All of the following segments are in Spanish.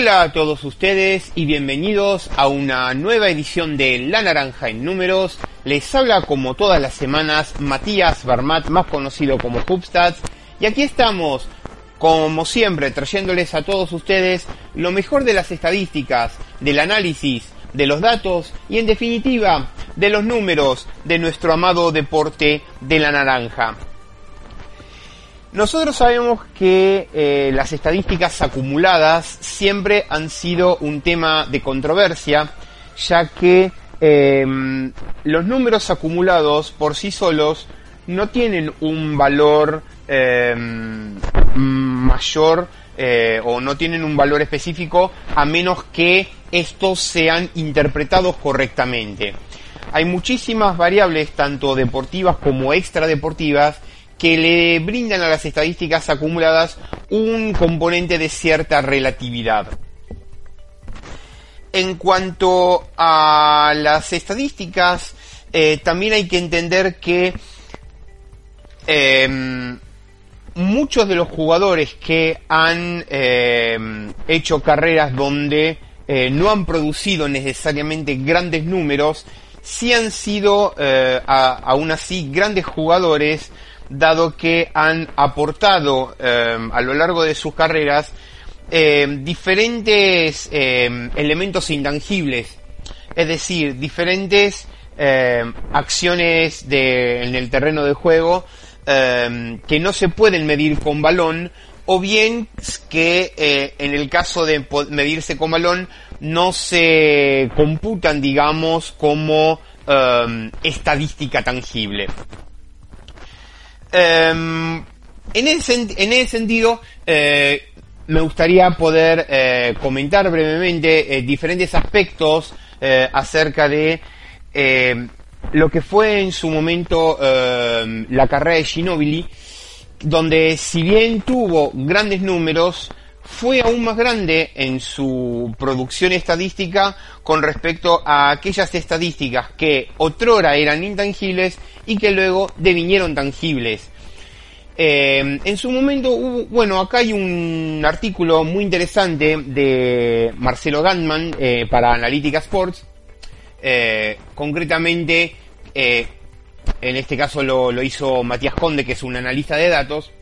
Hola a todos ustedes y bienvenidos a una nueva edición de La Naranja en Números. Les habla como todas las semanas Matías Barmat, más conocido como Hubstats. Y aquí estamos, como siempre, trayéndoles a todos ustedes lo mejor de las estadísticas, del análisis, de los datos y en definitiva de los números de nuestro amado deporte de la naranja. Nosotros sabemos que eh, las estadísticas acumuladas siempre han sido un tema de controversia, ya que em, los números acumulados por sí solos no tienen un valor em, mayor eh, o no tienen un valor específico a menos que estos sean interpretados correctamente. Hay muchísimas variables, tanto deportivas como extradeportivas, que le brindan a las estadísticas acumuladas un componente de cierta relatividad. En cuanto a las estadísticas, eh, también hay que entender que em, muchos de los jugadores que han em, hecho carreras donde eh, no han producido necesariamente grandes números, sí han sido eh, aún así grandes jugadores dado que han aportado em, a lo largo de sus carreras em, diferentes em, elementos intangibles, es decir, diferentes acciones en el terreno de juego que no se pueden medir con balón o bien que eh, en el caso de medirse con balón no se computan, digamos, como estadística tangible. Em, en, ese, en, ese, sentido, eh, me gustaría poder eh, comentar brevemente eh, diferentes aspectos acerca de lo que fue en su momento em, la carrera de Ginobili, donde si bien tuvo grandes números, fue aún más grande en su producción estadística con respecto a aquellas estadísticas que otrora eran intangibles y que luego devinieron tangibles. Eh, en su momento hubo, bueno, acá hay un artículo muy interesante de Marcelo Gantman eh, para Analytica Sports, eh, concretamente, en este caso lo, hizo Matías Conde, que es un analista de datos,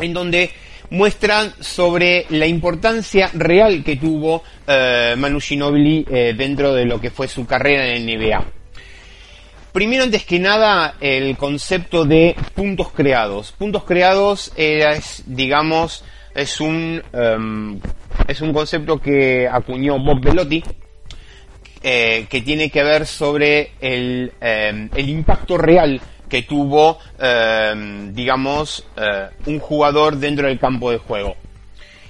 en donde muestran sobre la importancia real que tuvo Manu Ginobili dentro de lo que fue su carrera en el NBA. Primero, antes que nada, el concepto de puntos creados. Puntos creados es, digamos, es un, em, es un concepto que acuñó Bob Velotti, eh, que tiene que ver sobre el, em, el impacto real que tuvo, eh, digamos, un jugador dentro del campo de juego.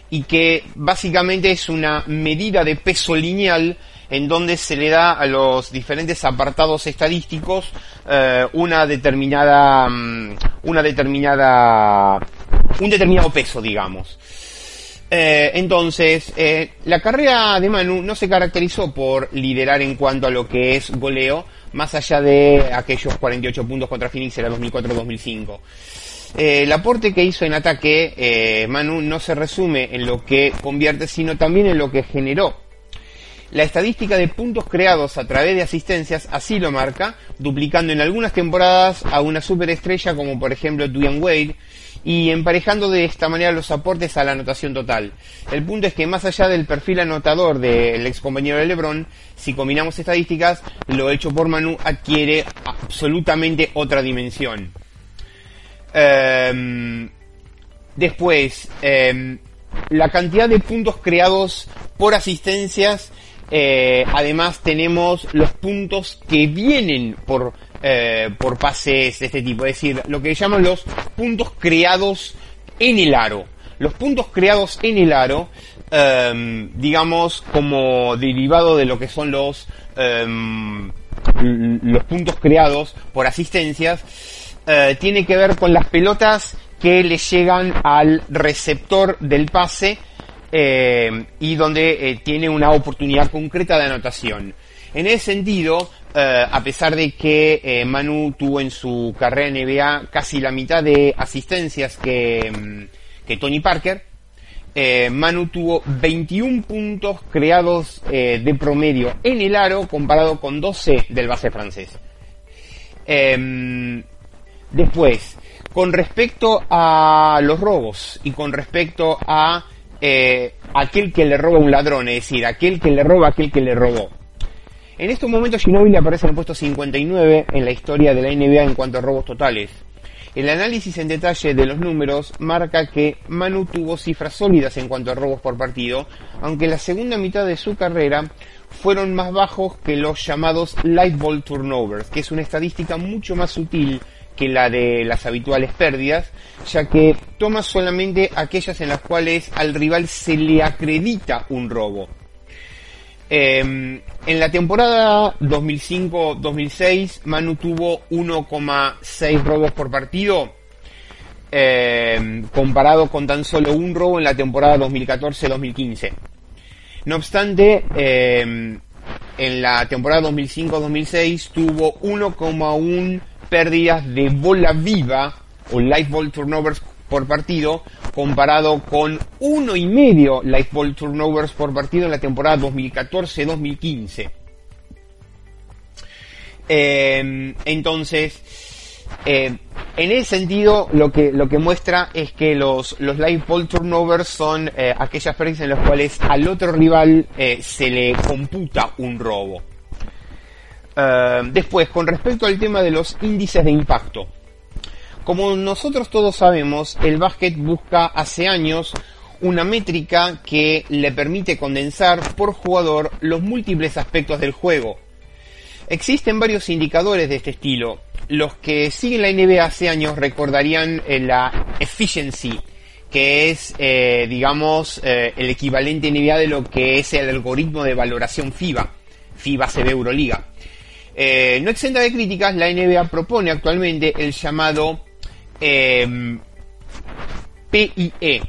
Y que básicamente es una medida de peso lineal en donde se le da a los diferentes apartados estadísticos eh, una determinada, mm, una determinada, un determinado peso, digamos. entonces, la carrera de Manu no se caracterizó por liderar en cuanto a lo que es goleo, más allá de aquellos 48 puntos contra Phoenix en la 2004-2005. Eh, el aporte que hizo en ataque eh, Manu no se resume en lo que convierte, sino también en lo que generó. La estadística de puntos creados a través de asistencias así lo marca, duplicando en algunas temporadas a una superestrella como por ejemplo Dwayne Wade, y emparejando de esta manera los aportes a la anotación total. El punto es que más allá del perfil anotador del ex compañero de LeBron, si combinamos estadísticas, lo hecho por Manu adquiere absolutamente otra dimensión. Em, después, em, la cantidad de puntos creados por asistencias, eh, además tenemos los puntos que vienen por eh, por pases de este tipo. Es decir, lo que llaman los puntos creados en el aro. Los puntos creados en el aro, em, digamos, como derivado de lo que son los, em, los puntos creados por asistencias, eh, tiene que ver con las pelotas que le llegan al receptor del pase em, y donde eh, tiene una oportunidad concreta de anotación. En ese sentido, eh, a pesar de que eh, Manu tuvo en su carrera en NBA casi la mitad de asistencias que, mm, Tony Parker, eh, Manu tuvo 21 puntos creados eh, de promedio en el aro comparado con 12 del base francés. Em, después, con respecto a los robos y con respecto a eh, aquel que le roba a un ladrón, es decir, aquel que le roba a aquel que le robó. En estos momentos Ginobili aparece en el puesto 59 en la historia de la NBA en cuanto a robos totales. El análisis en detalle de los números marca que Manu tuvo cifras sólidas en cuanto a robos por partido, aunque la segunda mitad de su carrera fueron más bajos que los llamados light ball turnovers, que es una estadística mucho más sutil que la de las habituales pérdidas, ya que toma solamente aquellas en las cuales al rival se le acredita un robo. Em, en la temporada 2005-2006, Manu tuvo 1,6 robos por partido, em, comparado con tan solo un robo en la temporada 2014-2015. No obstante, em, en la temporada 2005-2006 tuvo 1,1 pérdidas de bola viva o light ball turnovers por partido comparado con uno y medio light ball turnovers por partido en la temporada 2014-2015. Eh, entonces, eh, en ese sentido, lo que, lo que muestra es que los, los live ball turnovers son eh, aquellas pérdidas en las cuales al otro rival se le computa un robo. después, con respecto al tema de los índices de impacto. Como nosotros todos sabemos, el básquet busca hace años una métrica que le permite condensar por jugador los múltiples aspectos del juego. Existen varios indicadores de este estilo. Los que siguen la NBA hace años recordarían eh, la efficiency, que es, eh, digamos, eh, el equivalente NBA de lo que es el algoritmo de valoración FIBA. FIBA se ve Euroliga. no exenta de críticas, la NBA propone actualmente el llamado eh, PIE,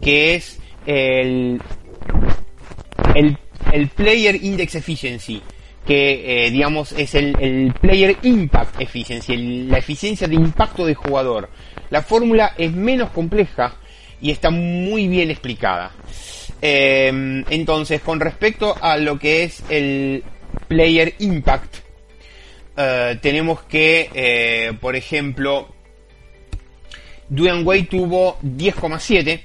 que es el, el, Player Index Efficiency, que eh, digamos es el, Player Impact Efficiency, la eficiencia de impacto de jugador. La fórmula es menos compleja y está muy bien explicada. Eh, entonces, con respecto a lo que es el Player Impact, eh, tenemos que, por ejemplo, Dwayne Wade tuvo 10,7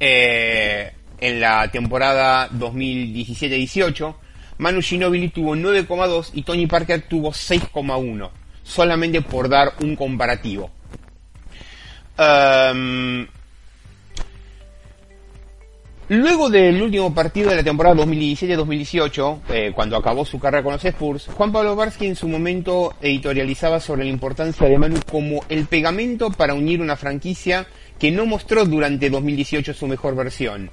eh, en la temporada 2017-18. Manu Ginobili tuvo 9,2 y Tony Parker tuvo 6,1. Solamente por dar un comparativo. Um, Luego del último partido de la temporada 2017-2018, eh, cuando acabó su carrera con los Spurs, Juan Pablo Barsky en su momento editorializaba sobre la importancia de Manu como el pegamento para unir una franquicia que no mostró durante 2018 su mejor versión.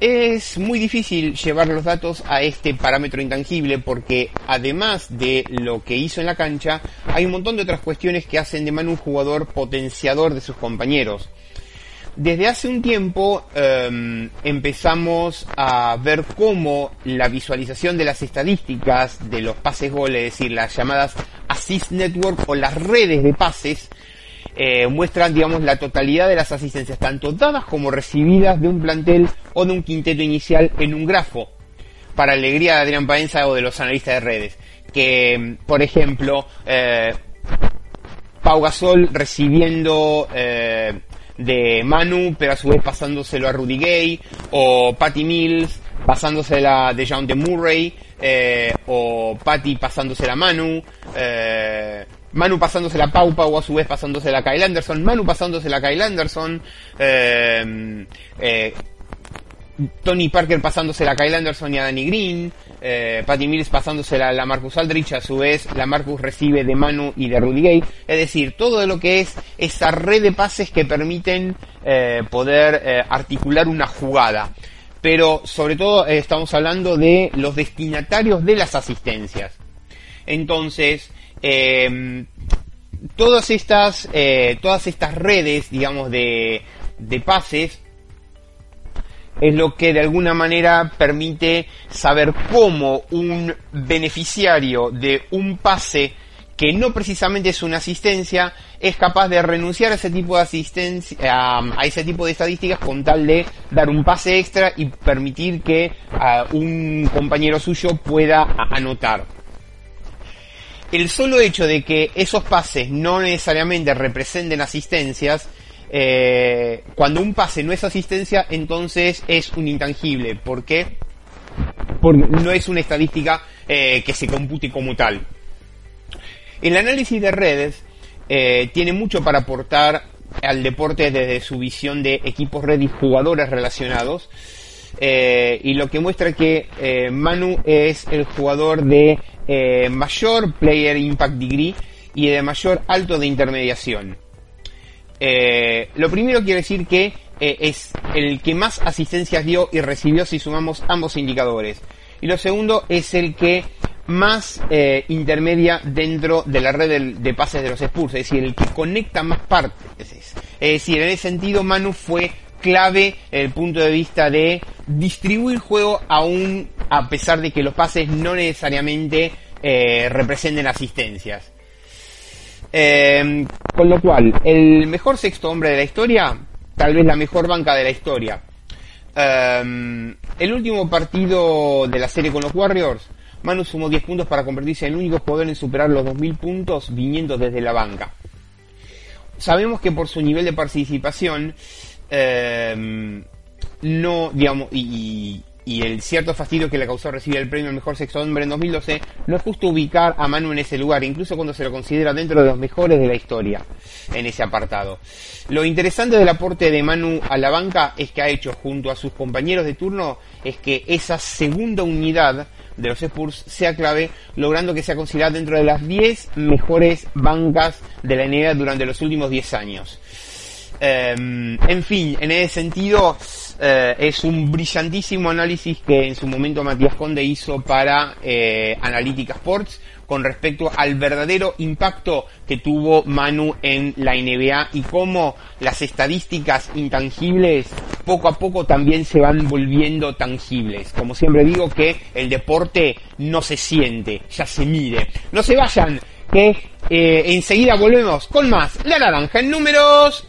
Es muy difícil llevar los datos a este parámetro intangible porque además de lo que hizo en la cancha, hay un montón de otras cuestiones que hacen de Manu un jugador potenciador de sus compañeros. Desde hace un tiempo em, empezamos a ver cómo la visualización de las estadísticas de los pases goles, es decir, las llamadas assist network o las redes de pases, eh, muestran, digamos, la totalidad de las asistencias, tanto dadas como recibidas de un plantel o de un quinteto inicial en un grafo, para alegría de Adrián Paenza o de los analistas de redes. Que, por ejemplo, eh, Pau Gasol recibiendo eh, de Manu, pero a su vez pasándoselo a Rudy Gay, o Patty Mills pasándosela de John de Murray, eh, o Patty pasándosela a Manu, eh, Manu pasándosela a Pau, Pau a su vez pasándosela a Kyle Anderson, Manu pasándosela a Kyle Anderson, eh, eh Tony Parker pasándose a Kyle Anderson y a Danny Green, eh, Patty Mills pasándosela a la Marcus Aldrich, a su vez la Marcus recibe de Manu y de Rudy Gay, es decir, todo lo que es esa red de pases que permiten eh, poder articular una jugada. Pero sobre todo estamos hablando de los destinatarios de las asistencias. Entonces, todas estas, todas estas redes, digamos, de, de pases, es lo que de alguna manera permite saber cómo un beneficiario de un pase que no precisamente es una asistencia, es capaz de renunciar a ese tipo de asistencia, a, ese tipo de estadísticas con tal de dar un pase extra y permitir que un compañero suyo pueda anotar. El solo hecho de que esos pases no necesariamente representen asistencias, eh, cuando un pase no es asistencia, entonces es un intangible. ¿Por qué? Porque no es una estadística eh, que se compute como tal. El análisis de redes eh, tiene mucho para aportar al deporte desde su visión de equipos red y jugadores relacionados. Y lo que muestra que Manu es el jugador de mayor player impact degree y de mayor alto de intermediación. lo primero quiere decir que es el que más asistencias dio y recibió si sumamos ambos indicadores. Y lo segundo es el que más eh, intermedia dentro de la red de, pases de los Spurs, es decir, el que conecta más partes. Es decir, en ese sentido Manu fue clave el punto de vista de distribuir juego aún a pesar de que los pases no necesariamente eh, representen asistencias. Em, con lo cual, el mejor sexto hombre de la historia, tal vez la mejor banca de la historia. Em, el último partido de la serie con los Warriors Manu sumó 10 puntos para convertirse en el único jugador en superar los 2.000 puntos viniendo desde la banca. Sabemos que por su nivel de participación, eh, no, digamos, y, el cierto fastidio que le causó recibir el premio al mejor sexto hombre en 2012, no es justo ubicar a Manu en ese lugar, incluso cuando se lo considera dentro de los mejores de la historia en ese apartado. Lo interesante del aporte de Manu a la banca es que ha hecho junto a sus compañeros de turno es que esa segunda unidad de los Spurs sea clave, logrando que sea considerada dentro de las 10 mejores bancas de la NBA durante los últimos 10 años. Em, en fin, en ese sentido, eh, es un brillantísimo análisis que en su momento Matías Conde hizo para eh, Analytica Sports con respecto al verdadero impacto que tuvo Manu en la NBA y cómo las estadísticas intangibles poco a poco también se van volviendo tangibles. Como siempre digo que el deporte no se siente, ya se mide. No se vayan, que eh, enseguida volvemos con más La Naranja en números.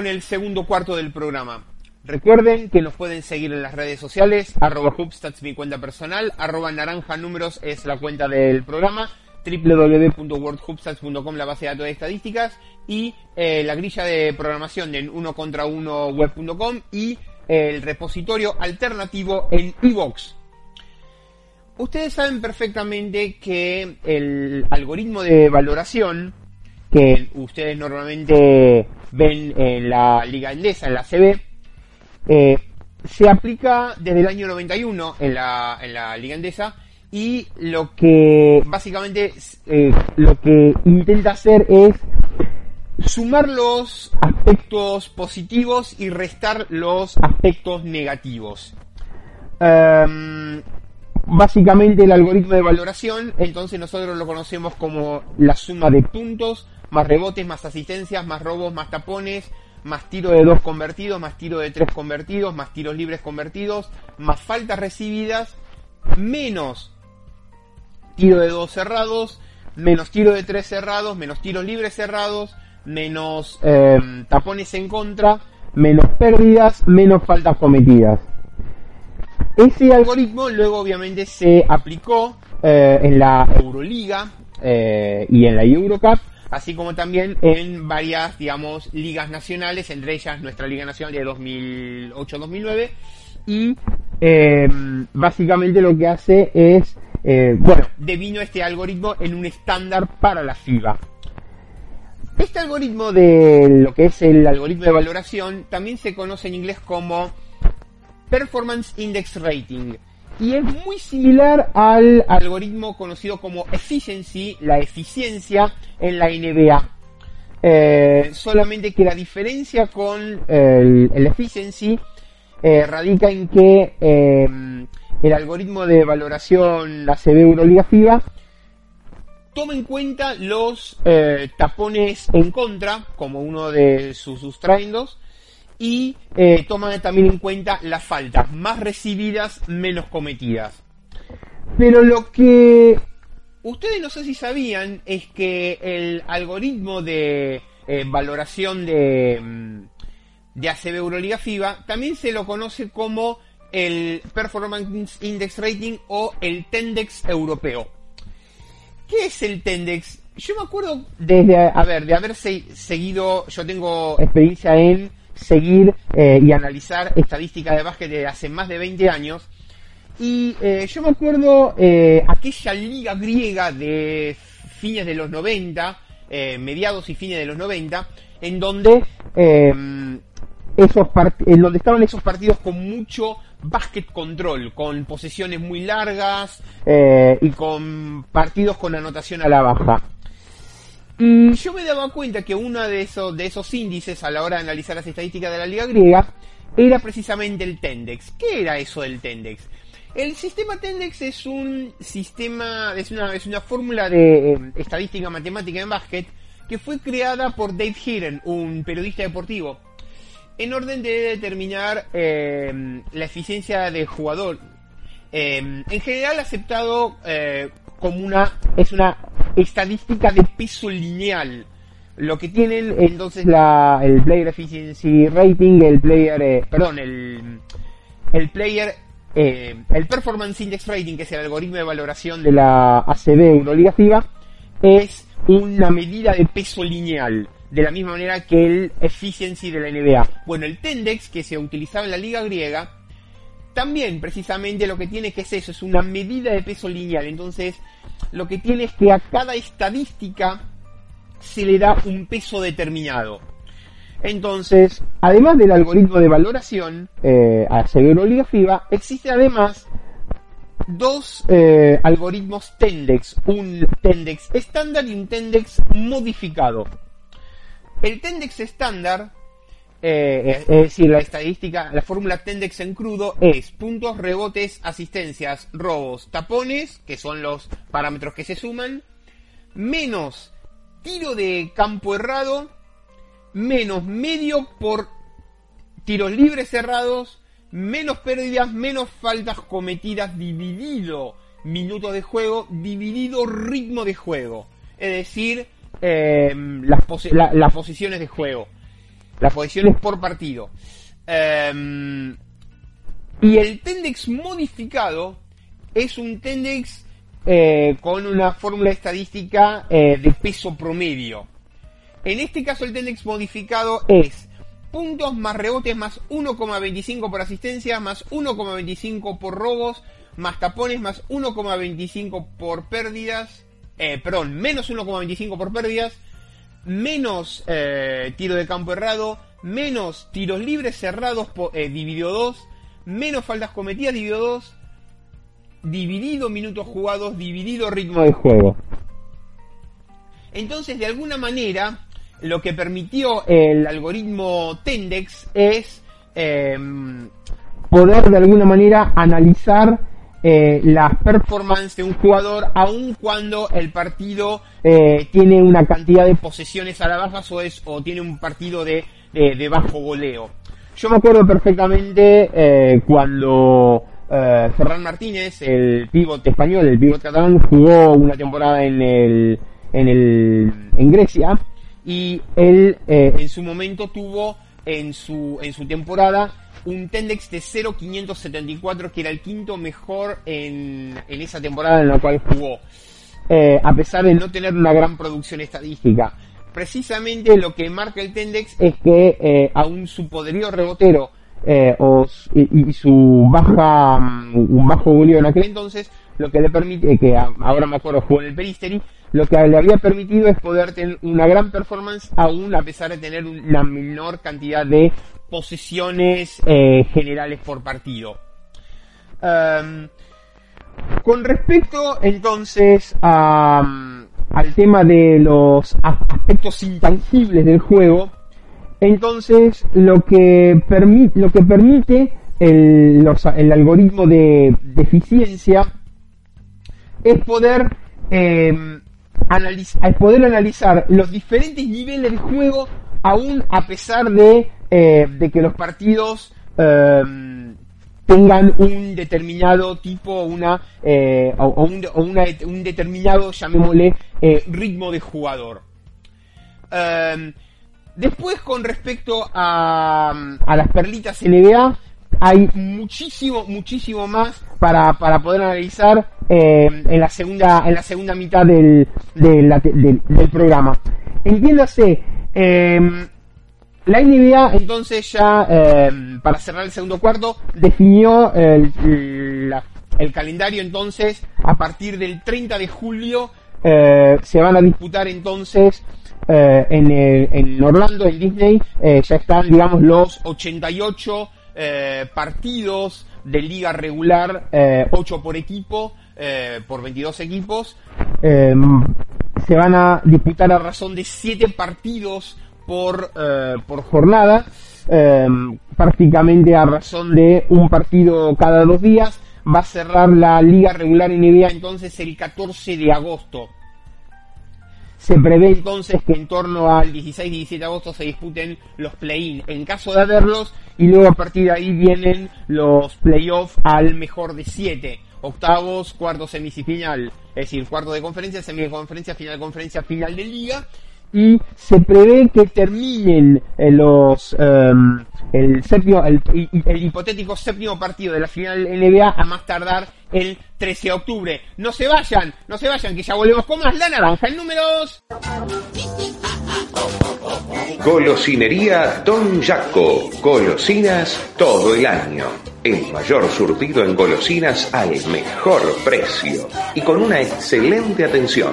Con el segundo cuarto del programa. Recuerden que nos pueden seguir en las redes sociales, arroba Hubstats mi cuenta personal, arroba naranja números es la cuenta del programa, www.wordhubstats.com la base de datos de estadísticas y eh, la grilla de programación en uno contra uno web.com y el repositorio alternativo en iVox. Ustedes saben perfectamente que el algoritmo de valoración que ustedes normalmente ven en la Liga Endesa, en la CB, eh, se aplica desde el año 91 en la, en la Liga Endesa y lo que básicamente eh, lo que intenta hacer es sumar los aspectos positivos y restar los aspectos negativos. Em, básicamente el algoritmo de valoración, entonces nosotros lo conocemos como la suma de puntos, más rebotes, más asistencias, más robos, más tapones, más tiro de dos convertidos, más tiro de tres convertidos, más tiros libres convertidos, más faltas recibidas, menos tiro de dos cerrados, menos tiro de tres cerrados, menos tiros libres cerrados, menos em, tapones en contra, menos pérdidas, menos faltas cometidas. Ese algoritmo luego obviamente se aplicó eh, en la Euroliga eh, y en la Eurocup así como también en varias, digamos, ligas nacionales, entre ellas nuestra Liga Nacional de 2008-2009. Y em, básicamente lo que hace es, eh, bueno, devino este algoritmo en un estándar para la FIBA. Este algoritmo de lo que es el algoritmo de valoración también se conoce en inglés como Performance Index Rating y es muy similar al algoritmo conocido como efficiency, la eficiencia en la NBA. Eh, solamente que la diferencia con el, efficiency eh, radica en que em, el algoritmo de valoración ACB Euroliga FIBA toma en cuenta los eh, tapones en contra como uno de sus sustraendos y eh, toman también en cuenta las faltas, más recibidas, menos cometidas. Pero lo que ustedes no sé si sabían es que el algoritmo de eh, valoración de, mm, de ACB Euroliga FIBA también se lo conoce como el Performance Index Rating o el Tendex europeo. ¿Qué es el Tendex? Yo me acuerdo desde, a ver, de haber seguido, yo tengo experiencia en seguir eh, y analizar estadísticas de básquet de hace más de 20 años. Y eh, yo me acuerdo eh, aquella liga griega de fines de los 90, mediados y fines de los 90, en donde, esos en donde estaban esos partidos con mucho básquet control, con posesiones muy largas y con partidos con anotación a la baja. Y yo me daba cuenta que uno de esos, de esos índices a la hora de analizar las estadísticas de la liga griega era precisamente el Tendex. ¿Qué era eso del Tendex? El sistema Tendex es un sistema, es una, es una fórmula de eh, estadística matemática en básquet que fue creada por Dave Heeren, un periodista deportivo, en orden de determinar eh, la eficiencia del jugador. Eh, en general aceptado como una es una estadística de peso lineal. Lo que tienen entonces la, el Player Efficiency Rating, el Player, eh, perdón, el, el Player, eh, el Performance Index Rating, que es el algoritmo de valoración de la ACB Euroliga FIBA, es una medida de peso lineal, de la misma manera que el Efficiency de la NBA. Bueno, el Tendex, que se utilizaba en la liga griega, también precisamente lo que tiene es eso, es una medida de peso lineal. Entonces, lo que tiene es que a cada estadística se le da un peso determinado. Entonces, además del algoritmo de valoración eh, a Liga FIBA, existe además dos eh, algoritmos Tendex, un Tendex estándar y un Tendex modificado. El Tendex estándar eh, es decir, la estadística, la fórmula Tendex en crudo es puntos, rebotes, asistencias, robos, tapones, que son los parámetros que se suman, menos tiro de campo errado, menos medio por tiros libres cerrados, menos pérdidas, menos faltas cometidas, dividido minutos de juego, dividido ritmo de juego. Es decir, eh, las, posiciones de juego. las posiciones por partido. Em, y el Tendex modificado es un Tendex eh, con una fórmula estadística eh, de peso promedio. En este caso el Tendex modificado es puntos más rebotes más 1,25 por asistencia más 1,25 por robos más tapones más 1,25 por pérdidas. Eh, perdón, menos 1,25 por pérdidas. Menos tiro de campo errado. Menos tiros libres cerrados por, dividido 2. Menos faltas cometidas dividido 2 dividido minutos jugados, dividido ritmo de juego. Entonces, de alguna manera, lo que permitió el algoritmo Tendex es em, poder de alguna manera analizar eh, la performance de un jugador aun cuando el partido eh, tiene una cantidad de posesiones a la baja o, es, o tiene un partido de, de, bajo goleo. Yo me acuerdo perfectamente eh, cuando eh, Ferran Martínez, el pívot español, el pívot catalán, jugó una temporada en el, en el, en Grecia y él eh, en su momento tuvo en su, en su temporada un Tendex de 0.574 que era el quinto mejor en, en esa temporada en la cual jugó. Eh, a pesar de no tener una gran producción estadística. Precisamente lo que marca el Tendex es que aún su poderío rebotero eh, o, y, su baja, mm, un bajo goleo en aquel entonces, lo que le permite, que ahora me acuerdo jugó en el Peristeri, lo que le había permitido es poder tener una gran performance aún a pesar de tener una menor cantidad de posesiones eh, generales por partido. Em, con respecto entonces a, al tema de los aspectos intangibles del juego, entonces, lo que, permite, lo que permite el, algoritmo de, eficiencia es poder, eh, poder analizar los diferentes niveles de juego aún a pesar de, eh, que los partidos eh, tengan un determinado tipo una, o, un, un, determinado, llamémosle, ritmo de jugador. Después, con respecto a, las perlitas NBA, hay muchísimo, muchísimo más para, poder analizar eh, en, la segunda, en la segunda mitad del, del, programa. Entiéndase, em, la NBA entonces ya, em, para cerrar el segundo cuarto, definió el, el, calendario entonces a partir del 30 de julio. Eh, se van a disputar entonces eh, en, en, Orlando, en Disney, eh, ya están, digamos, los 88 eh, partidos de liga regular, 8 por equipo, por 22 equipos. se van a disputar a razón de 7 partidos por, por jornada, prácticamente a razón de un partido cada dos días. Va a cerrar la liga regular NBA entonces el 14 de agosto. Se prevé entonces que en torno al 16 y 17 de agosto se disputen los play-in en caso de haberlos y luego a partir de ahí vienen los playoffs al mejor de 7 octavos, cuartos, semifinal, es decir, cuarto de conferencia, semiconferencia, final de conferencia, final de liga y se prevé que terminen eh, los em, el séptimo el, hipotético séptimo partido de la final NBA a más tardar el 13 de octubre. No se vayan, no se vayan, que ya volvemos con más la naranja. El número 2. Golosinería Don Jaco. Golosinas todo el año. El mayor surtido en golosinas al mejor precio y con una excelente atención.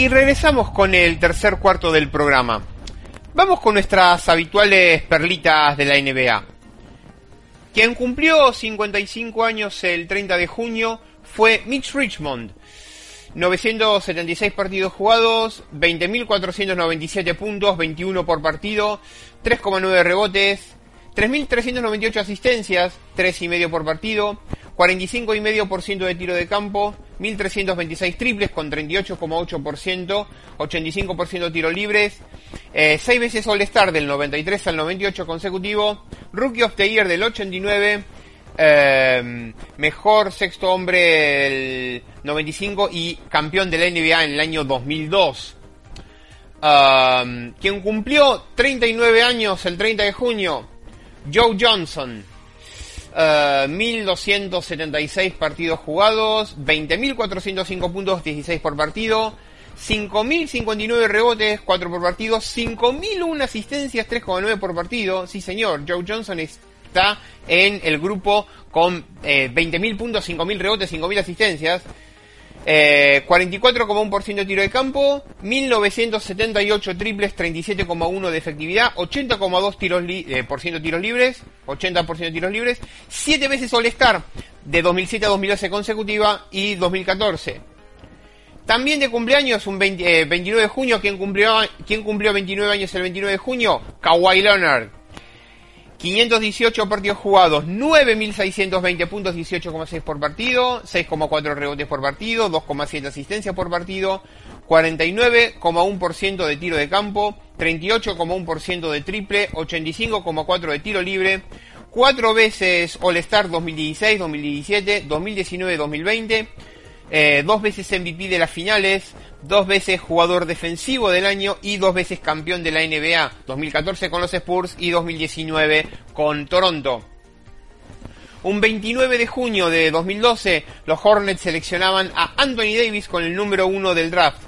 Y regresamos con el tercer cuarto del programa. Vamos con nuestras habituales perlitas de la NBA. Quien cumplió 55 años el 30 de junio fue Mitch Richmond. 976 partidos jugados, 20.497 puntos, 21 por partido, 3,9 rebotes, 3.398 asistencias, 3,5 por partido, 45,5% de tiro de campo, 1.326 triples con 38,8%, 85% de tiros libres, 6 eh, veces All-Star del 93 al 98 consecutivo, Rookie of the Year del 89, eh, mejor sexto hombre del 95 y campeón de la NBA en el año 2002. Um, quien cumplió 39 años el 30 de junio, Joe Johnson. 1276 uh, partidos jugados, 20.405 puntos, 16 por partido, 5.059 rebotes, 4 por partido, 5.001 asistencias, 3,9 por partido. Sí, señor, Joe Johnson está en el grupo con 20.000 eh, puntos, 5.000 rebotes, 5.000 asistencias. Eh, 44,1% de tiro de campo, 1978 triples, 37,1 de efectividad, 80,2 tiros eh, por tiros libres, 80% de tiros libres, 7 veces All-Star de 2007 a 2012 consecutiva y 2014. También de cumpleaños, un 29 eh, de junio, ¿quién cumplió, ¿quién cumplió 29 años el 29 de junio? Kawhi Leonard. 518 partidos jugados, 9.620 puntos, 18,6 por partido, 6,4 rebotes por partido, 2,7 asistencias por partido, 49,1% de tiro de campo, 38,1% de triple, 85,4% de tiro libre, 4 veces All-Star 2016, 2017, 2019, 2020, eh, dos veces MVP de las finales, dos veces jugador defensivo del año y dos veces campeón de la NBA, 2014 con los Spurs y 2019 con Toronto. Un 29 de junio de 2012, los Hornets seleccionaban a Anthony Davis con el número uno del draft.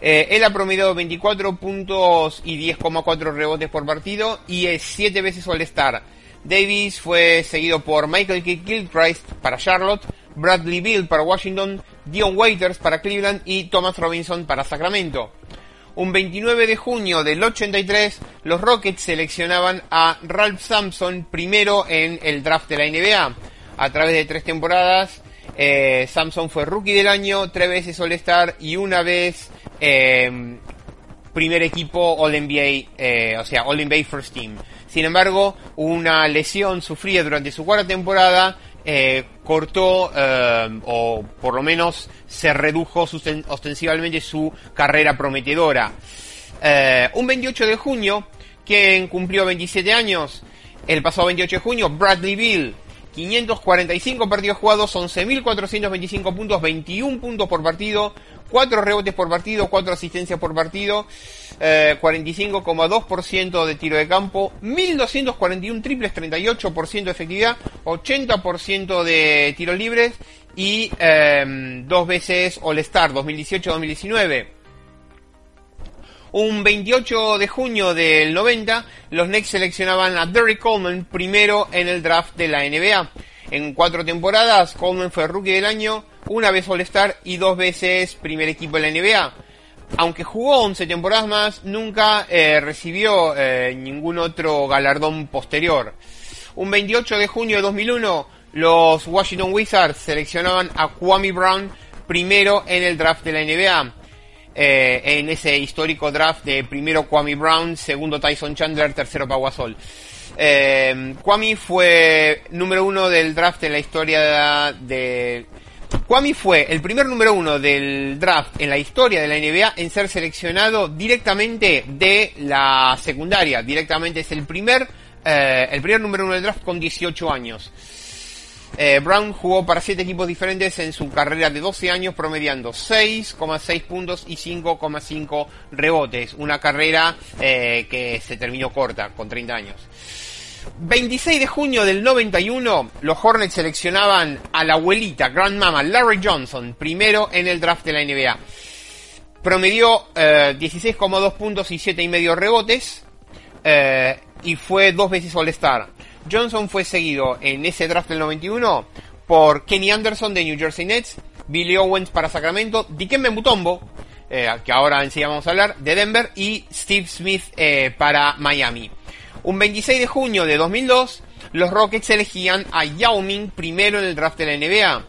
Eh, él ha promediado 24 puntos y 10,4 rebotes por partido y es 7 veces All-Star. Davis fue seguido por Michael K. Gilchrist para Charlotte, Bradley Bill para Washington, Dion Waiters para Cleveland y Thomas Robinson para Sacramento. Un 29 de junio del 83, los Rockets seleccionaban a Ralph Sampson primero en el draft de la NBA. A través de tres temporadas, eh, Sampson fue rookie del año, tres veces All-Star y una vez eh, primer equipo All-NBA, eh, o sea, All-NBA First Team. Sin embargo, una lesión sufrida durante su cuarta temporada eh, cortó eh, o por lo menos se redujo ostensiblemente su carrera prometedora. Eh, un 28 de junio, quien cumplió 27 años, el pasado 28 de junio, Bradley Bill, 545 partidos jugados, 11.425 puntos, 21 puntos por partido, 4 rebotes por partido, 4 asistencias por partido, 45,2% eh, de tiro de campo, 1.241 triples, 38% de efectividad, 80% de tiros libres y eh, dos veces All-Star 2018-2019. Un 28 de junio del 90, los Knicks seleccionaban a Derrick Coleman primero en el draft de la NBA. En cuatro temporadas, Coleman fue rookie del año, una vez All-Star y dos veces primer equipo de la NBA. Aunque jugó 11 temporadas más, nunca eh, recibió eh, ningún otro galardón posterior. Un 28 de junio de 2001, los Washington Wizards seleccionaban a Kwame Brown primero en el draft de la NBA. Eh, en ese histórico draft de primero Kwame Brown, segundo Tyson Chandler, tercero Pau Gasol. Kwame fue número uno del draft en la historia de Kwame fue el primer número uno del draft en la historia de la NBA en ser seleccionado directamente de la secundaria. Directamente es el primer, eh, el primer número uno del draft con 18 años. Eh, Brown jugó para 7 equipos diferentes en su carrera de 12 años, promediando 6,6 puntos y 5,5 rebotes. Una carrera eh, que se terminó corta, con 30 años. 26 de junio del 91, los Hornets seleccionaban a la abuelita, Grandmama, Larry Johnson, primero en el draft de la NBA. Promedió 16,2 eh, puntos y 7,5 rebotes eh, y fue dos veces All-Star. Johnson fue seguido en ese draft del 91 por Kenny Anderson de New Jersey Nets, Billy Owens para Sacramento, Dikembe Mutombo eh, que ahora enseguida vamos a hablar, de Denver, y Steve Smith eh, para Miami. Un 26 de junio de 2002, los Rockets elegían a Yao Ming primero en el draft de la NBA.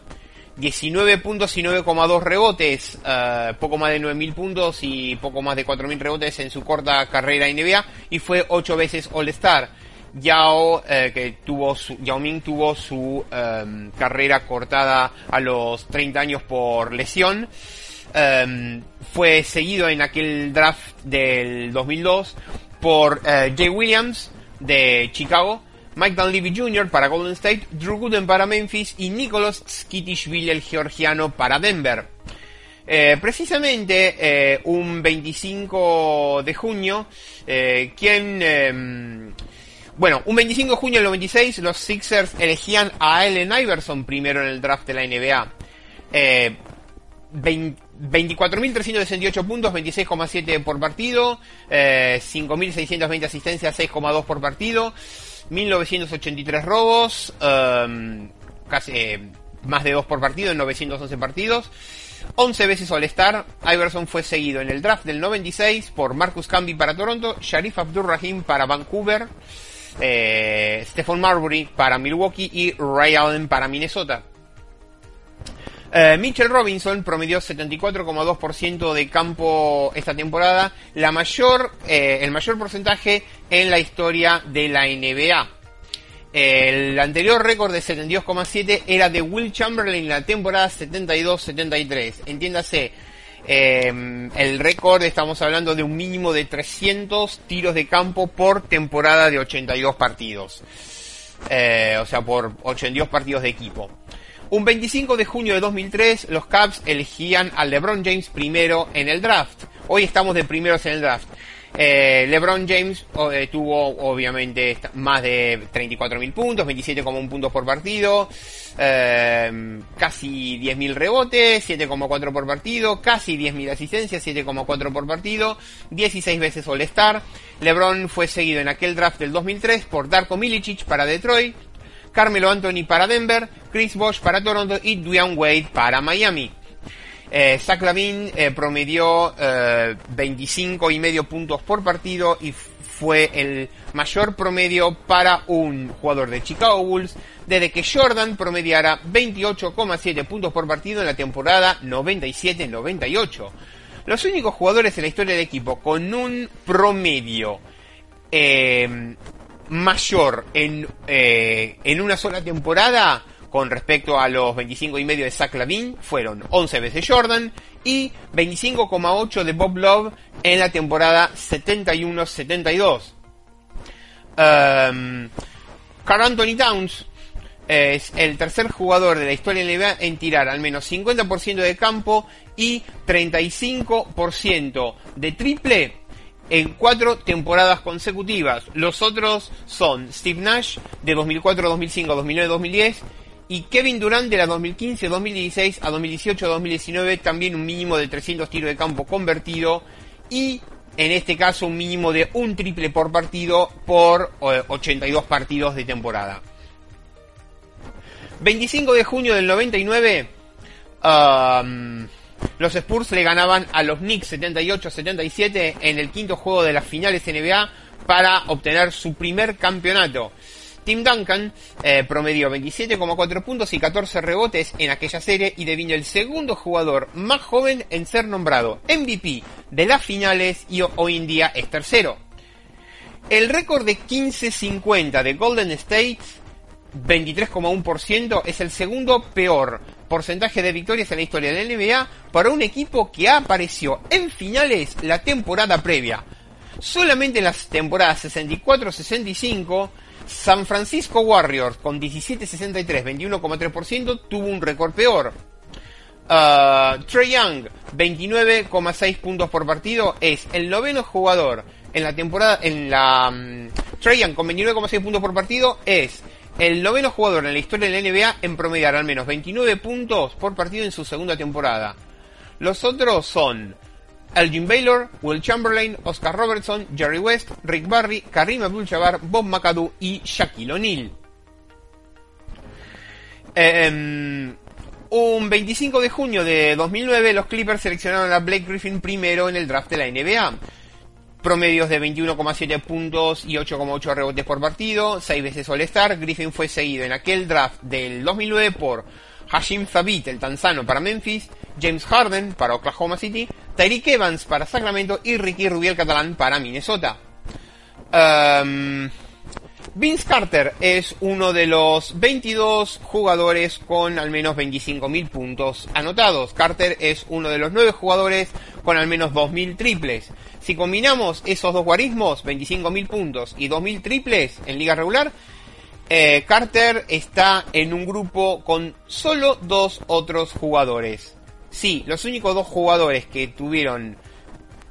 19 puntos y 9,2 rebotes, eh, poco más de 9.000 puntos y poco más de 4.000 rebotes en su corta carrera en NBA y fue 8 veces All-Star. Yao, eh, que tuvo Yao Ming tuvo su em, carrera cortada a los 30 años por lesión. Em, fue seguido en aquel draft del 2002 por eh, Jay Williams de Chicago, Mike Dunleavy Jr. para Golden State, Drew Gooden para Memphis y Nicholas Skitishvili, el georgiano, para Denver. Eh, precisamente eh, un 25 de junio, eh, quien... Em, bueno, un 25 de junio del 96 los Sixers elegían a Allen Iverson primero en el draft de la NBA. 24.368 puntos, 26,7 por partido, 5.620 asistencias, 6,2 por partido. 1983 robos, um, casi eh, más de 2 por partido en 911 partidos. 11 veces All-Star, Iverson fue seguido en el draft del 96 por Marcus Camby para Toronto, Sharif Abdul-Rahim para Vancouver, eh, Stephon Marbury para Milwaukee y Ray Allen para Minnesota. Eh, Mitchell Robinson promedió 74,2% de campo esta temporada, la mayor, eh, el mayor porcentaje en la historia de la NBA. El anterior récord de 72,7 era de Will Chamberlain en la temporada 72-73. Entiéndase, eh, el récord estamos hablando de un mínimo de 300 tiros de campo por temporada de 82 partidos. o sea, por 82 partidos de equipo. Un 25 de junio de 2003, los Cubs elegían a LeBron James primero en el draft. Hoy estamos de primeros en el draft. Eh, LeBron James eh, tuvo obviamente más de 34.000 puntos, 27,1 puntos por partido, eh, casi 10.000 rebotes, 7,4 por partido, casi 10.000 asistencias, 7,4 por partido, 16 veces All-Star. LeBron fue seguido en aquel draft del 2003 por Darko Milicic para Detroit, Carmelo Anthony para Denver, Chris Bosh para Toronto y Dwayne Wade para Miami. Eh, Zach Lavin eh, promedió eh, 25 y medio puntos por partido y fue el mayor promedio para un jugador de Chicago Bulls desde que Jordan promediara 28,7 puntos por partido en la temporada 97-98. Los únicos jugadores en la historia del equipo con un promedio eh, mayor en, eh, en una sola temporada con respecto a los 25 y medio de Zach Lavin fueron 11 veces Jordan y 25,8 de Bob Love en la temporada 71-72. Um, Carl Anthony Towns es el tercer jugador de la historia de NBA en tirar al menos 50% de campo y 35% de triple en cuatro temporadas consecutivas. Los otros son Steve Nash de 2004, 2005, 2009, 2010 y Kevin Durant de la 2015, 2016 a 2018, 2019 también un mínimo de 300 tiros de campo convertido y en este caso un mínimo de un triple por partido por 82 eh, partidos de temporada. 25 de junio del 99 los Spurs le ganaban a los Knicks 78-77 en el quinto juego de las finales NBA para obtener su primer campeonato. Tim Duncan eh, promedió 27,4 puntos y 14 rebotes en aquella serie y devino el segundo jugador más joven en ser nombrado MVP de las finales y hoy en día es tercero. El récord de 15-50 de Golden State 23,1% es el segundo peor porcentaje de victorias en la historia de la NBA para un equipo que apareció en finales la temporada previa. Solamente en las temporadas 64-65, San Francisco Warriors con 17-63, 21,3% tuvo un récord peor. Uh, Trey Young, 29,6 puntos por partido, es el noveno jugador en la temporada, en la... Um, Trey Young con 29,6 puntos por partido es el noveno jugador en la historia de la NBA en promediar al menos 29 puntos por partido en su segunda temporada. Los otros son Elgin Baylor, Will Chamberlain, Oscar Robertson, Jerry West, Rick Barry, Karim Abdul-Jabbar, Bob McAdoo y Shaquille O'Neal. Em, Un 25 de junio de 2009, los Clippers seleccionaron a Blake Griffin primero en el draft de la NBA. Promedios de 21,7 puntos y 8,8 rebotes por partido, 6 veces All-Star. Griffin fue seguido en aquel draft del 2009 por Hashim Thabit, el tanzano, para Memphis, James Harden para Oklahoma City, Tyreek Evans para Sacramento y Ricky Rubiel catalán para Minnesota. Um, Vince Carter es uno de los 22 jugadores con al menos 25.000 puntos anotados. Carter es uno de los 9 jugadores con al menos 2.000 triples. Si combinamos esos dos guarismos, 25.000 puntos y 2.000 triples en liga regular, eh, Carter está en un grupo con solo dos otros jugadores. Sí, los únicos dos jugadores que tuvieron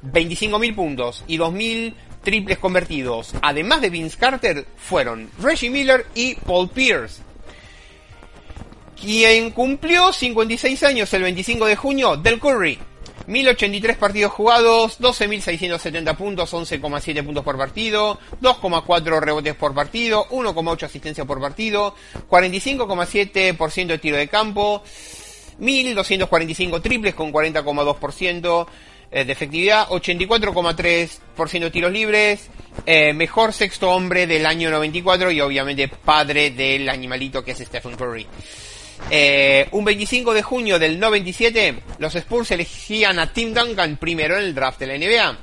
25.000 puntos y 2.000 triples convertidos, además de Vince Carter, fueron Reggie Miller y Paul Pierce. Quien cumplió 56 años el 25 de junio, Del Curry. 1083 partidos jugados, 12.670 puntos, 11,7 puntos por partido, 2,4 rebotes por partido, 1,8 asistencia por partido, 45,7% de tiro de campo, 1.245 triples con 40,2%, eh, de efectividad, 84,3% de tiros libres, eh, mejor sexto hombre del año 94 y obviamente padre del animalito que es Stephen Curry. Eh, un 25 de junio del 97, los Spurs elegían a Tim Duncan primero en el draft de la NBA.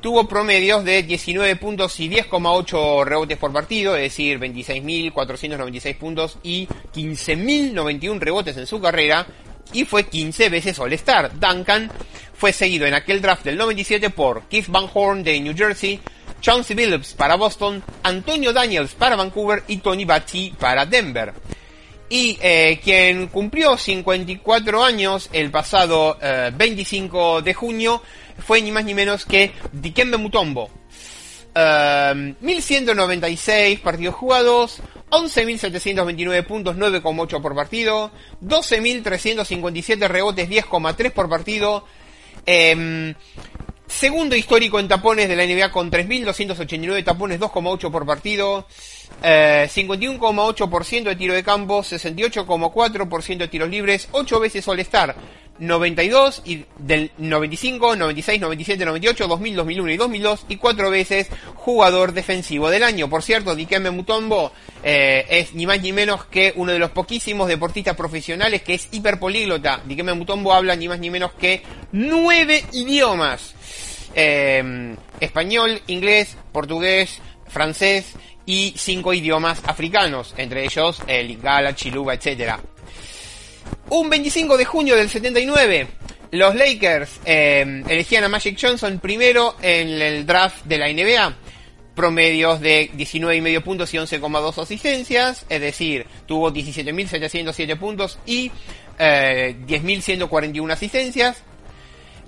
Tuvo promedios de 19 puntos y 10,8 rebotes por partido, es decir, 26.496 puntos y 15.091 rebotes en su carrera, y fue 15 veces All-Star. Duncan fue seguido en aquel draft del 97 por Keith Van Horn de New Jersey, Chauncey Billups para Boston, Antonio Daniels para Vancouver y Tony Batty para Denver. Y eh, quien cumplió 54 años el pasado 25 eh, de junio fue ni más ni menos que Dikembe Mutombo. 1196 eh, partidos jugados, 11.729 puntos, 9,8 por partido, 12.357 rebotes, 10,3 por partido, Em, segundo histórico en tapones de la NBA con 3.289 tapones, 2,8 por partido. 51,8% eh, de tiro de campo, 68,4% de tiros libres, 8 veces All-Star, 92 y del 95, 96, 97, 98, 2000, 2001 y 2002 y 4 veces jugador defensivo del año. Por cierto, Dikembe Mutombo eh, es ni más ni menos que uno de los poquísimos deportistas profesionales que es hiperpolíglota. Dikembe Mutombo habla ni más ni menos que 9 idiomas. Eh, español, inglés, portugués, francés, y cinco idiomas africanos, entre ellos el Lingala, Chiluba, etc. Un 25 de junio del 79, los Lakers eh, elegían a Magic Johnson primero en el draft de la NBA. Promedios de 19,5 puntos y 11,2 asistencias, es decir, tuvo 17.707 puntos y eh, 10.141 asistencias.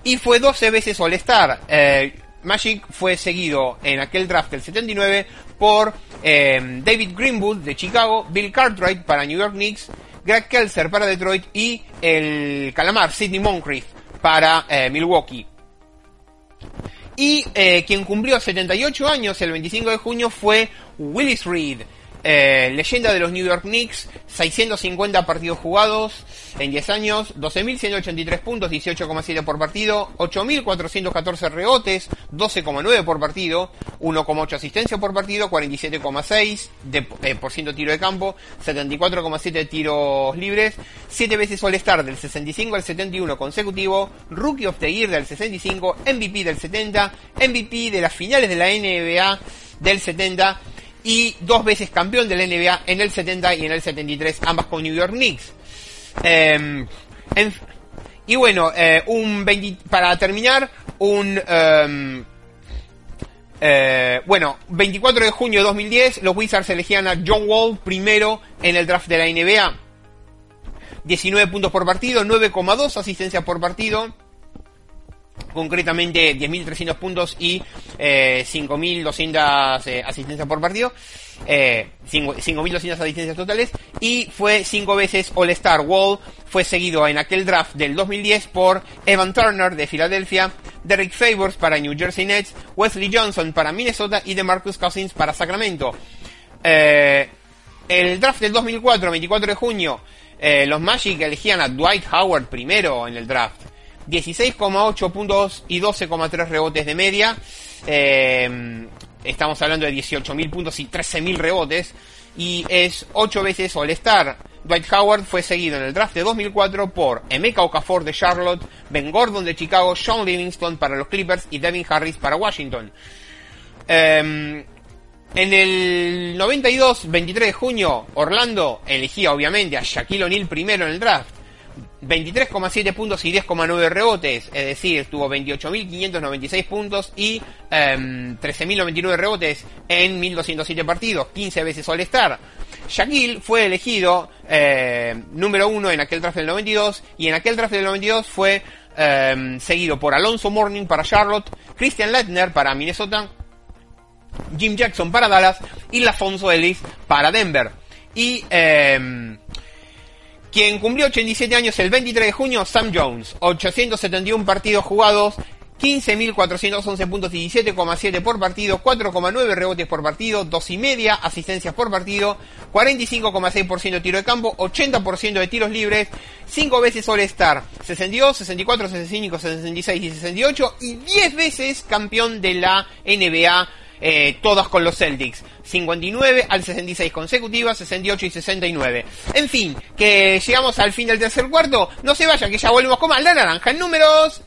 Y fue 12 veces All-Star. Eh, Magic fue seguido en aquel draft del 79 por eh, David Greenwood de Chicago, Bill Cartwright para New York Knicks, Greg Kelser para Detroit y el calamar Sidney Moncrief para eh, Milwaukee. Y eh, quien cumplió 78 años el 25 de junio fue Willis Reed, eh, leyenda de los New York Knicks, 650 partidos jugados en 10 años, 12.183 puntos, 18,7 por partido, 8.414 rebotes, 12,9 por partido, 1,8 asistencia por partido, 47,6 de, eh, por ciento tiro de campo, 74,7 tiros libres, 7 veces All-Star del 65 al 71 consecutivo, Rookie of the Year del 65, MVP del 70, MVP de las finales de la NBA del 70, y dos veces campeón de la NBA en el 70 y en el 73, ambas con New York Knicks. Em, y bueno, eh, un para terminar, un... Em, eh, bueno, 24 de junio de 2010, los Wizards elegían a John Wall primero en el draft de la NBA. 19 puntos por partido, 9,2 asistencias por partido concretamente 10.300 puntos y eh, 5.200 eh, asistencias por partido, eh, 5.200 asistencias totales, y fue 5 veces All-Star Wall, fue seguido en aquel draft del 2010 por Evan Turner de Filadelfia, Derek Favors para New Jersey Nets, Wesley Johnson para Minnesota y DeMarcus Cousins para Sacramento. Eh, el draft del 2004, 24 de junio, eh, los Magic elegían a Dwight Howard primero en el draft. 16,8 puntos y 12,3 rebotes de media. Eh, estamos hablando de 18.000 puntos y 13.000 rebotes. Y es 8 veces All-Star. Dwight Howard fue seguido en el draft de 2004 por Emeka Okafor de Charlotte, Ben Gordon de Chicago, Sean Livingston para los Clippers y Devin Harris para Washington. Em, en el 92, 23 de junio, Orlando elegía obviamente a Shaquille O'Neal primero en el draft. 23,7 puntos y 10,9 rebotes, es decir, tuvo 28.596 puntos y 13.099 em, rebotes en 1.207 partidos, 15 veces All-Star. Shaquille fue elegido eh, número uno en aquel draft del 92 y en aquel draft del 92 fue em, seguido por Alonso Morning para Charlotte, Christian Leitner para Minnesota, Jim Jackson para Dallas y LaFonso Ellis para Denver. Y eh, quien cumplió 87 años el 23 de junio, Sam Jones. 871 partidos jugados, 15.411 puntos y 17,7 por partido, 4,9 rebotes por partido, 2,5 asistencias por partido, 45,6% de tiro de campo, 80% de tiros libres, 5 veces All-Star, 62, 64, 65, 66 y 68 y 10 veces campeón de la NBA eh, todas con los Celtics. 59 al 66 consecutivas, 68 y 69. En fin, que llegamos al fin del tercer cuarto. No se vayan, que ya volvemos con más la naranja en números.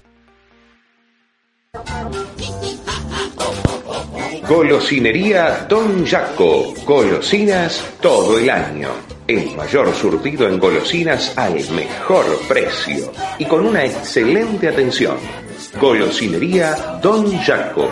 Golosinería Don Jaco. Golosinas todo el año. El mayor surtido en golosinas al mejor precio y con una excelente atención. Golosinería Don Jaco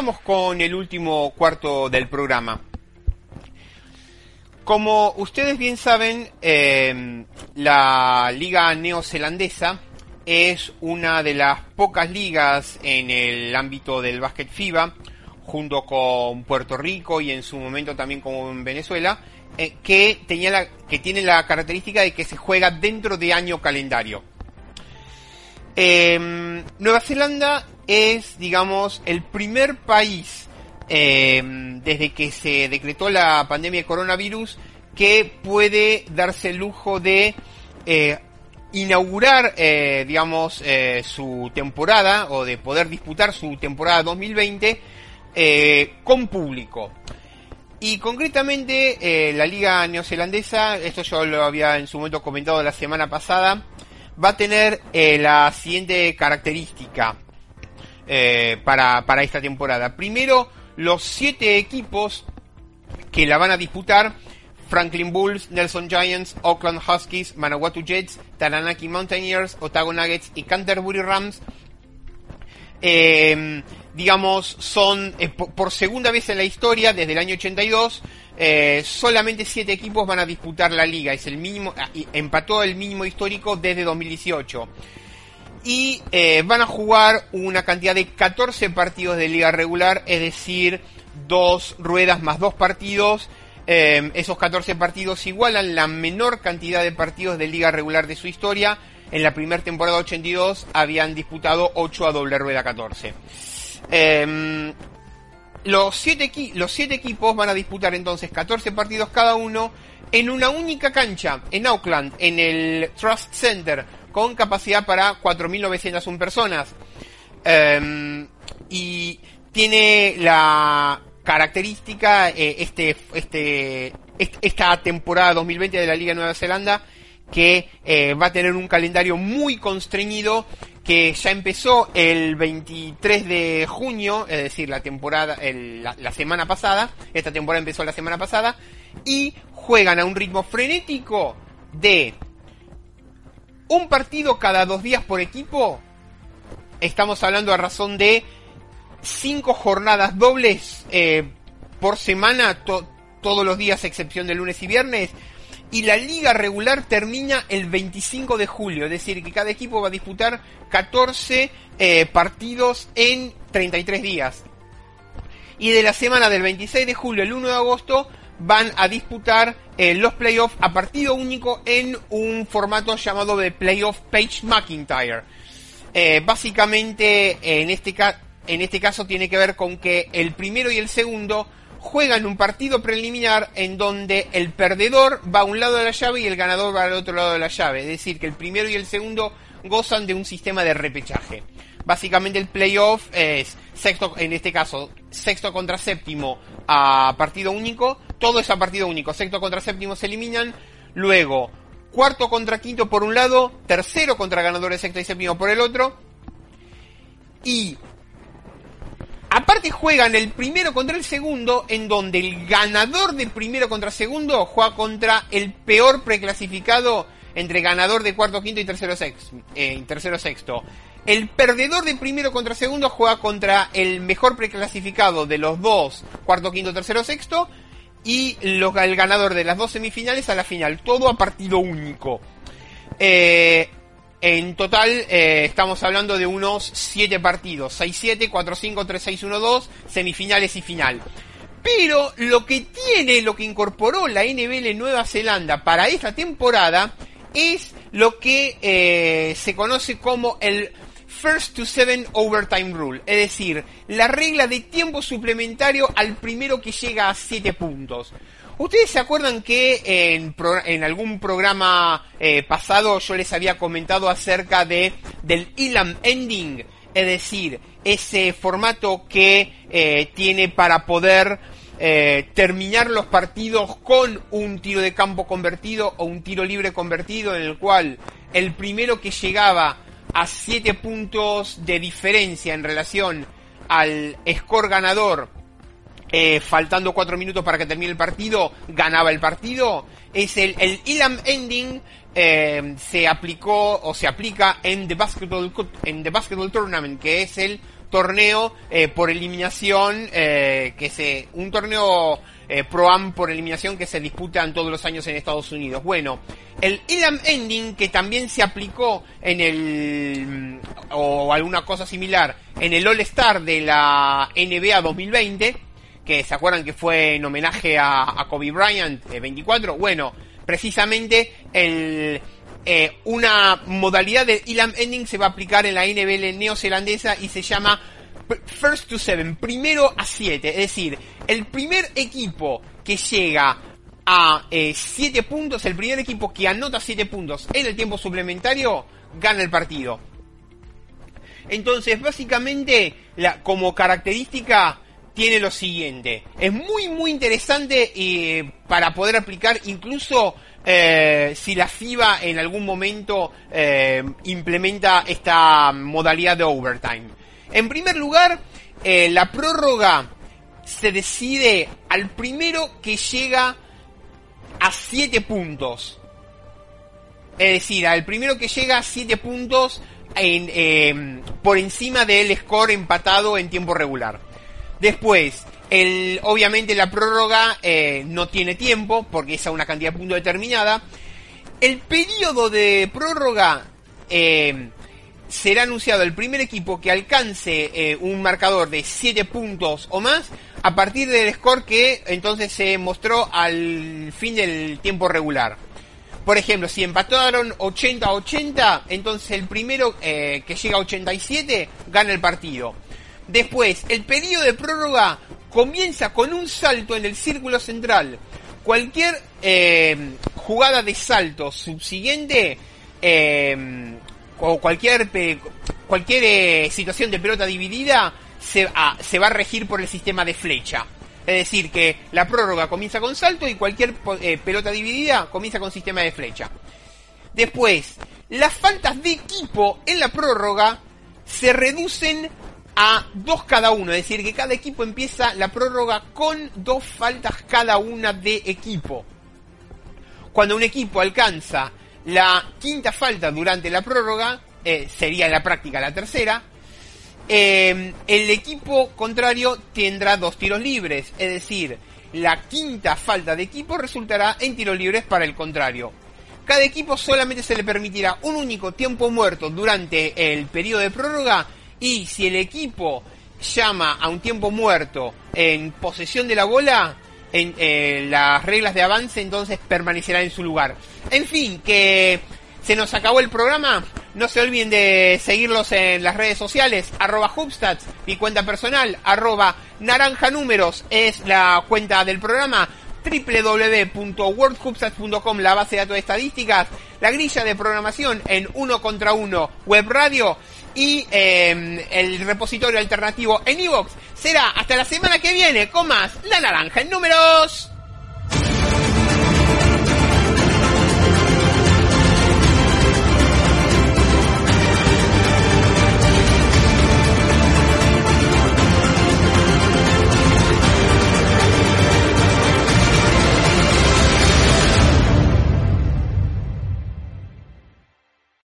Empezamos con el último cuarto del programa. Como ustedes bien saben, eh, la liga neozelandesa es una de las pocas ligas en el ámbito del básquet FIBA, junto con Puerto Rico y en su momento también como en Venezuela, eh, que, tenía la, que tiene la característica de que se juega dentro de año calendario. Eh, Nueva Zelanda es, digamos, el primer país eh, desde que se decretó la pandemia de coronavirus que puede darse el lujo de eh, inaugurar, eh, digamos, su temporada o de poder disputar su temporada 2020 con público. Y concretamente la liga neozelandesa, esto yo lo había en su momento comentado la semana pasada, va a tener la siguiente característica. Eh, para, para esta temporada. Primero, los siete equipos que la van a disputar. Franklin Bulls, Nelson Giants, Oakland Huskies, Manawatu Jets, Taranaki Mountaineers, Otago Nuggets y Canterbury Rams. Eh, digamos, son eh, por, segunda vez en la historia, desde el año 82, solamente siete equipos van a disputar la liga. Es el mínimo, ah, empató el mínimo histórico desde 2018 y eh, van a jugar una cantidad de 14 partidos de liga regular, es decir, dos ruedas más dos partidos. Eh, esos 14 partidos igualan la menor cantidad de partidos de liga regular de su historia. En la primera temporada 82 habían disputado 8 a doble rueda 14. Em, los, siete los siete equipos van a disputar entonces 14 partidos cada uno en una única cancha en Auckland, en el Trust Center, con capacidad para 4.901 personas. Em, y tiene la característica, eh, este, este, esta temporada 2020 de la Liga Nueva Zelanda, que eh, va a tener un calendario muy constreñido que ya empezó el 23 de junio, es decir, la temporada, la, semana pasada, esta temporada empezó la semana pasada, y juegan a un ritmo frenético de un partido cada dos días por equipo. Estamos hablando a razón de cinco jornadas dobles eh, por semana, todos los días, excepción de lunes y viernes. Y la liga regular termina el 25 de julio, es decir, que cada equipo va a disputar 14 eh, partidos en 33 días. Y de la semana del 26 de julio al 1 de agosto van a disputar eh, los playoffs a partido único en un formato llamado de Playoff Page McIntyre. Eh, básicamente, en este, en este caso tiene que ver con que el primero y el segundo juegan un partido preliminar en donde el perdedor va a un lado de la llave y el ganador va al otro lado de la llave. Es decir, que el primero y el segundo gozan de un sistema de repechaje. Básicamente el playoff es sexto, en este caso, sexto contra séptimo a partido único. Todo es a partido único. Sexto contra séptimo se eliminan. Luego, cuarto contra quinto por un lado. Tercero contra ganadores sexto y séptimo por el otro. Y Aparte juegan el primero contra el segundo, en donde el ganador del primero contra segundo juega contra el peor preclasificado entre ganador de cuarto, quinto y tercero sexto. Eh, tercero sexto. El perdedor de primero contra segundo juega contra el mejor preclasificado de los dos, cuarto, quinto, tercero, sexto, y el ganador de las dos semifinales a la final, todo a partido único. Eh, en total eh, estamos hablando de unos 7 partidos, 6-7, 4-5, 3-6, 1-2, semifinales y final. Pero lo que tiene, lo que incorporó la NBL Nueva Zelanda para esta temporada es lo que eh, se conoce como el First to Seven Overtime Rule, es decir, la regla de tiempo suplementario al primero que llega a 7 puntos. ¿Ustedes se acuerdan que en, algún programa eh, pasado yo les había comentado acerca de del Elam Ending? Es decir, ese formato que eh, tiene para poder eh, terminar los partidos con un tiro de campo convertido o un tiro libre convertido en el cual el primero que llegaba a 7 puntos de diferencia en relación al score ganador, eh, faltando 4 minutos para que termine el partido, ganaba el partido. Es el, el Elam Ending eh, se aplicó o se aplica en The Basketball, en The Basketball Tournament, que es el torneo eh, por eliminación, que se, un torneo eh, Pro-Am por eliminación que se disputan todos los años en Estados Unidos. Bueno, el Elam Ending, que también se aplicó en el, o alguna cosa similar, en el All-Star de la NBA 2020, que se acuerdan que fue en homenaje a, Kobe Bryant, 24, bueno, precisamente el eh, una modalidad de Elam Ending se va a aplicar en la NBL neozelandesa y se llama First to Seven, primero a siete. Es decir, el primer equipo que llega a 7 eh, puntos, el primer equipo que anota 7 puntos en el tiempo suplementario, gana el partido. Entonces, básicamente, la, como característica, tiene lo siguiente. Es muy, muy interesante eh, para poder aplicar incluso eh, si la FIBA en algún momento eh, implementa esta modalidad de overtime. En primer lugar, la prórroga se decide al primero que llega a 7 puntos. Es decir, al primero que llega a 7 puntos en, por encima del score empatado en tiempo regular. Después, el, obviamente la prórroga eh, no tiene tiempo porque es a una cantidad de puntos determinada. El periodo de prórroga eh, será anunciado el primer equipo que alcance eh, un marcador de 7 puntos o más a partir del score que entonces se mostró al fin del tiempo regular. Por ejemplo, si empataron 80 a 80, entonces el primero que llega a 87 gana el partido. Después, el periodo de prórroga comienza con un salto en el círculo central. Cualquier eh, jugada de salto subsiguiente eh, o cualquier cualquier eh, situación de pelota dividida ah, se, va a regir por el sistema de flecha. Es decir, que la prórroga comienza con salto y cualquier pelota dividida comienza con sistema de flecha. Después, las faltas de equipo en la prórroga se reducen a dos cada uno, es decir, que cada equipo empieza la prórroga con dos faltas cada una de equipo. Cuando un equipo alcanza la quinta falta durante la prórroga, eh, sería en la práctica la tercera, eh, el equipo contrario tendrá dos tiros libres, es decir, la quinta falta de equipo resultará en tiros libres para el contrario. Cada equipo solamente se le permitirá un único tiempo muerto durante el periodo de prórroga y si el equipo llama a un tiempo muerto en posesión de la bola, en eh, las reglas de avance entonces permanecerá en su lugar. En fin, que se nos acabó el programa. No se olviden de seguirlos en las redes sociales, arroba Hubstats, mi cuenta personal, arroba naranja números es la cuenta del programa www.worldhubstats.com la base de datos de estadísticas, la grilla de programación en uno contra uno web radio y em, el repositorio alternativo en iVoox será hasta la semana que viene con más La Naranja en números.